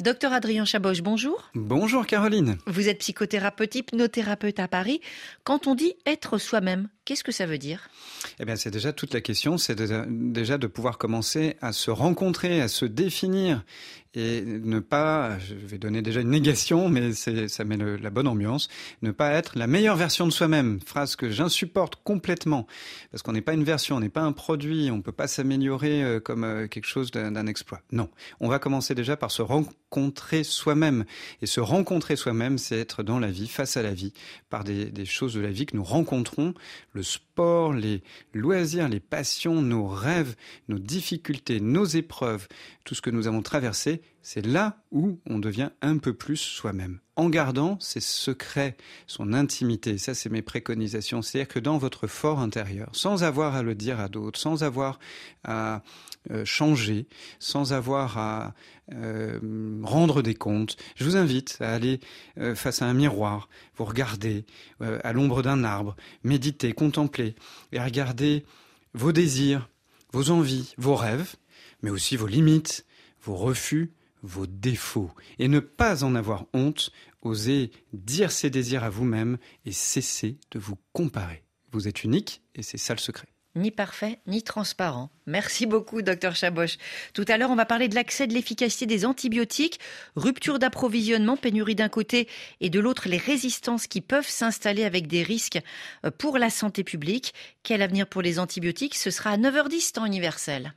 Docteur Adrien Chaboche, bonjour. Bonjour Caroline. Vous êtes psychothérapeute, hypnothérapeute à Paris. Quand on dit être soi-même, qu'est-ce que ça veut dire? Eh bien, c'est déjà toute la question, c'est déjà de pouvoir commencer à se rencontrer, à se définir et ne pas, je vais donner déjà une négation, mais ça met la bonne ambiance, ne pas être la meilleure version de soi-même. Phrase que j'insupporte complètement, parce qu'on n'est pas une version, on n'est pas un produit, on ne peut pas s'améliorer euh, comme euh, quelque chose d'un exploit. Non, on va commencer déjà par se rencontrer soi-même. Et se rencontrer soi-même, c'est être dans la vie, face à la vie, par des, des choses de la vie que nous rencontrons, le sport, les loisirs, les passions, nos rêves, nos difficultés, nos épreuves, tout ce que nous avons traversé, c'est là où on devient un peu plus soi-même. En gardant ses secrets, son intimité, ça c'est mes préconisations, c'est-à-dire que dans votre fort intérieur, sans avoir à le dire à d'autres, sans avoir à euh, changer, sans avoir à euh, rendre des comptes, je vous invite à aller euh, face à un miroir, vous regarder à l'ombre d'un arbre, méditer, contempler, et regarder vos désirs, vos envies, vos rêves, mais aussi vos limites, vos refus, vos défauts, et ne pas en avoir honte, osez dire ces désirs à vous-même et cessez de vous comparer. Vous êtes unique et c'est ça le secret ni parfait, ni transparent. Merci beaucoup, docteur Chaboche. Tout à l'heure, on va parler de l'accès de l'efficacité des antibiotiques, rupture d'approvisionnement, pénurie d'un côté et de l'autre, les résistances qui peuvent s'installer avec des risques euh, pour la santé publique. Quel avenir pour les antibiotiques? Ce sera à 9h10 temps universel.